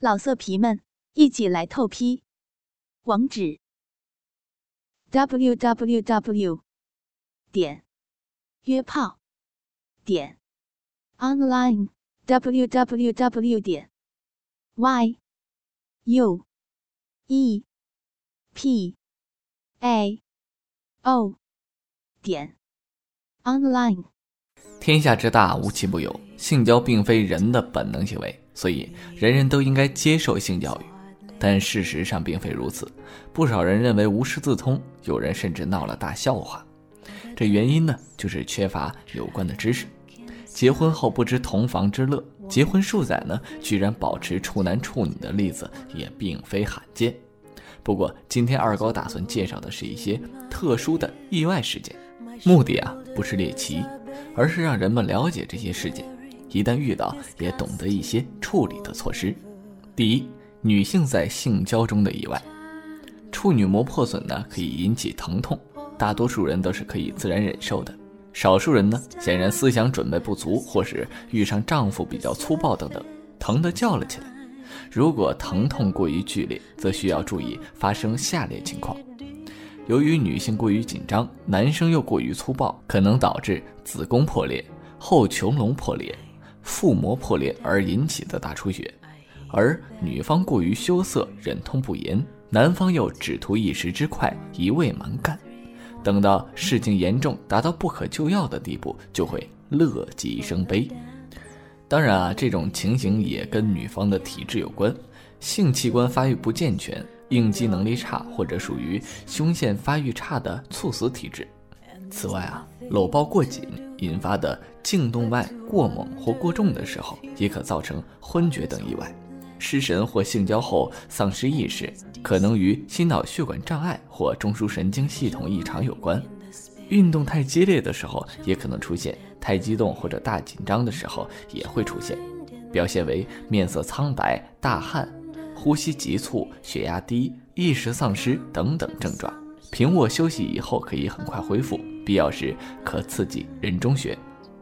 老色皮们，一起来透批！网址：w w w 点约炮点 online w w w 点 y u e p a o 点 online。天下之大，无奇不有，性交并非人的本能行为。所以，人人都应该接受性教育，但事实上并非如此。不少人认为无师自通，有人甚至闹了大笑话。这原因呢，就是缺乏有关的知识。结婚后不知同房之乐，结婚数载呢，居然保持处男处女的例子也并非罕见。不过，今天二高打算介绍的是一些特殊的意外事件，目的啊，不是猎奇，而是让人们了解这些事件。一旦遇到，也懂得一些处理的措施。第一，女性在性交中的意外，处女膜破损呢，可以引起疼痛，大多数人都是可以自然忍受的。少数人呢，显然思想准备不足，或是遇上丈夫比较粗暴等等，疼得叫了起来。如果疼痛过于剧烈，则需要注意发生下列情况：由于女性过于紧张，男生又过于粗暴，可能导致子宫破裂、后穹窿破裂。腹膜破裂而引起的大出血，而女方过于羞涩、忍痛不言，男方又只图一时之快、一味蛮干，等到事情严重达到不可救药的地步，就会乐极生悲。当然啊，这种情形也跟女方的体质有关，性器官发育不健全、应激能力差，或者属于胸腺发育差的猝死体质。此外啊，搂抱过紧引发的颈动脉过猛或过重的时候，也可造成昏厥等意外；失神或性交后丧失意识，可能与心脑血管障碍或中枢神经系统异常有关；运动太激烈的时候也可能出现；太激动或者大紧张的时候也会出现，表现为面色苍白、大汗、呼吸急促、血压低、意识丧失等等症状。平卧休息以后可以很快恢复。必要时可刺激人中穴，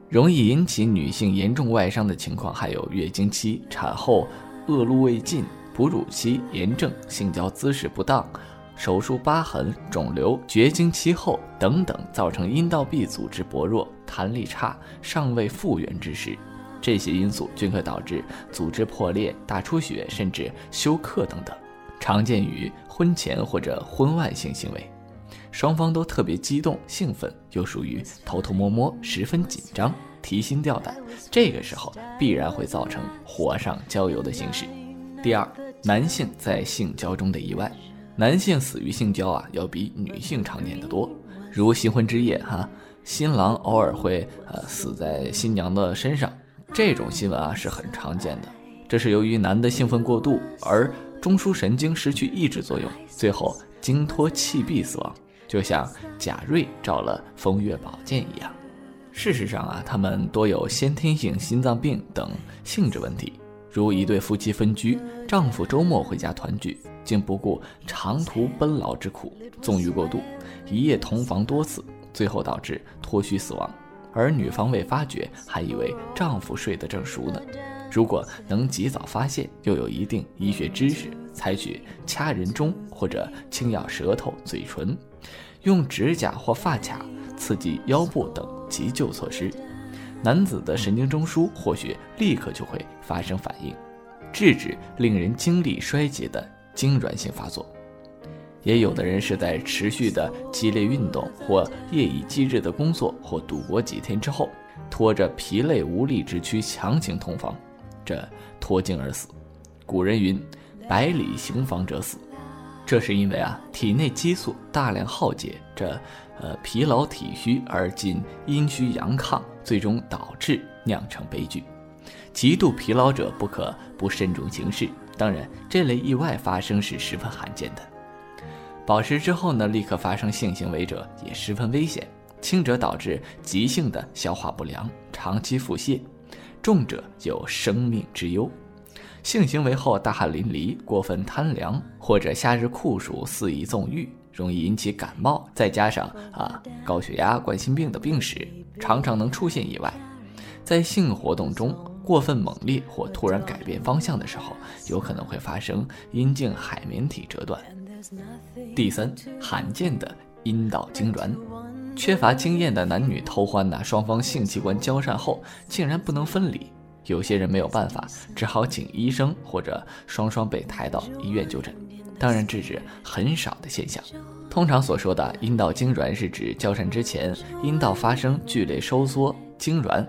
容易引起女性严重外伤的情况还有月经期、产后恶露未尽、哺乳期炎症、性交姿势不当、手术疤痕、肿瘤、绝经期后等等，造成阴道壁组织薄弱、弹力差、尚未复原之时，这些因素均可导致组织破裂、大出血，甚至休克等等，常见于婚前或者婚外性行为。双方都特别激动、兴奋，又属于偷偷摸摸，十分紧张、提心吊胆。这个时候必然会造成火上浇油的形式。第二，男性在性交中的意外，男性死于性交啊，要比女性常见的多。如新婚之夜，哈，新郎偶尔会呃死在新娘的身上，这种新闻啊是很常见的。这是由于男的兴奋过度，而中枢神经失去抑制作用，最后精脱气闭死亡。就像贾瑞照了风月宝剑一样，事实上啊，他们多有先天性心脏病等性质问题。如一对夫妻分居，丈夫周末回家团聚，竟不顾长途奔劳之苦，纵欲过度，一夜同房多次，最后导致脱虚死亡。而女方未发觉，还以为丈夫睡得正熟呢。如果能及早发现，又有一定医学知识，采取掐人中或者轻咬舌头、嘴唇。用指甲或发卡刺激腰部等急救措施，男子的神经中枢或许立刻就会发生反应，制止令人精力衰竭的痉挛性发作。也有的人是在持续的激烈运动或夜以继日的工作或赌博几天之后，拖着疲累无力之躯强行同房，这脱精而死。古人云：“百里行房者死。”这是因为啊，体内激素大量耗竭，这呃疲劳体虚而进阴虚阳亢，最终导致酿成悲剧。极度疲劳者不可不慎重行事。当然，这类意外发生是十分罕见的。饱食之后呢，立刻发生性行为者也十分危险，轻者导致急性的消化不良，长期腹泻；重者有生命之忧。性行为后大汗淋漓、过分贪凉，或者夏日酷暑肆意纵欲，容易引起感冒，再加上啊高血压、冠心病的病史，常常能出现意外。在性活动中过分猛烈或突然改变方向的时候，有可能会发生阴茎海绵体折断。第三，罕见的阴道痉挛，缺乏经验的男女偷欢呐，双方性器官交善后竟然不能分离，有些人没有办法，只好请医生或者双双被抬到医院就诊。当然，这是很少的现象。通常所说的阴道痉挛是指交善之前，阴道发生剧烈收缩痉挛，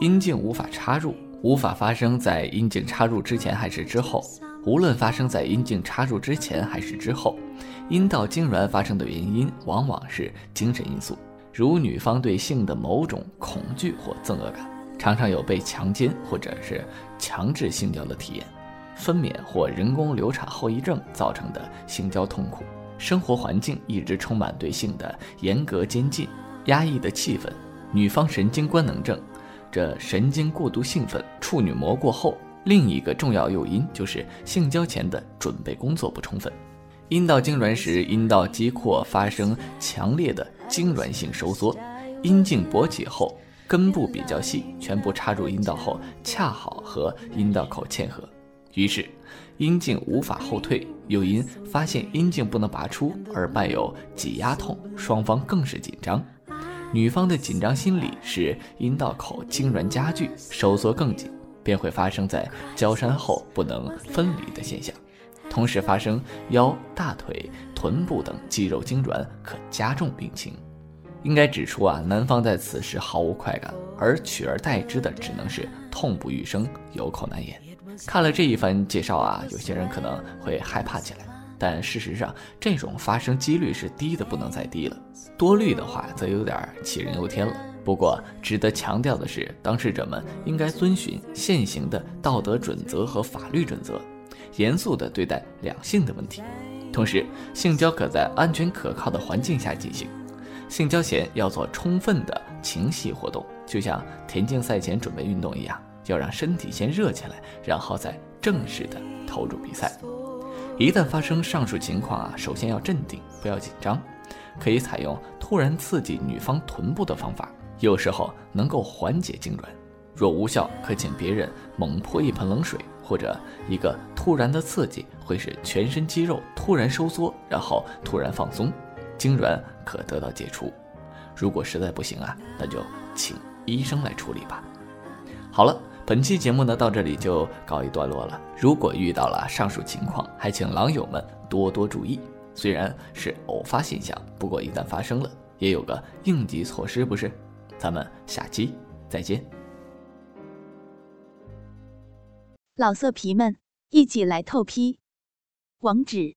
阴茎无法插入，无法发生在阴茎插入之前还是之后。无论发生在阴茎插入之前还是之后，阴道痉挛发生的原因往往是精神因素，如女方对性的某种恐惧或憎恶感，常常有被强奸或者是强制性交的体验。分娩或人工流产后遗症造成的性交痛苦，生活环境一直充满对性的严格监禁、压抑的气氛，女方神经官能症，这神经过度兴奋，处女膜过厚。另一个重要诱因就是性交前的准备工作不充分。阴道痉挛时，阴道肌廓发生强烈的痉挛性收缩，阴茎勃起后，根部比较细，全部插入阴道后，恰好和阴道口嵌合。于是，阴茎无法后退，又因发现阴茎不能拔出而伴有挤压痛，双方更是紧张。女方的紧张心理使阴道口痉挛加剧，收缩更紧，便会发生在交山后不能分离的现象。同时发生腰、大腿、臀部等肌肉痉挛，可加重病情。应该指出啊，男方在此时毫无快感，而取而代之的只能是痛不欲生，有口难言。看了这一番介绍啊，有些人可能会害怕起来，但事实上，这种发生几率是低的不能再低了。多虑的话，则有点杞人忧天了。不过，值得强调的是，当事者们应该遵循现行的道德准则和法律准则，严肃地对待两性的问题。同时，性交可在安全可靠的环境下进行。性交前要做充分的情系活动，就像田径赛前准备运动一样。要让身体先热起来，然后再正式的投入比赛。一旦发生上述情况啊，首先要镇定，不要紧张，可以采用突然刺激女方臀部的方法，有时候能够缓解痉挛。若无效，可请别人猛泼一盆冷水，或者一个突然的刺激会使全身肌肉突然收缩，然后突然放松，痉挛可得到解除。如果实在不行啊，那就请医生来处理吧。好了。本期节目呢，到这里就告一段落了。如果遇到了上述情况，还请狼友们多多注意。虽然是偶发现象，不过一旦发生了，也有个应急措施，不是？咱们下期再见。老色皮们，一起来透批！网址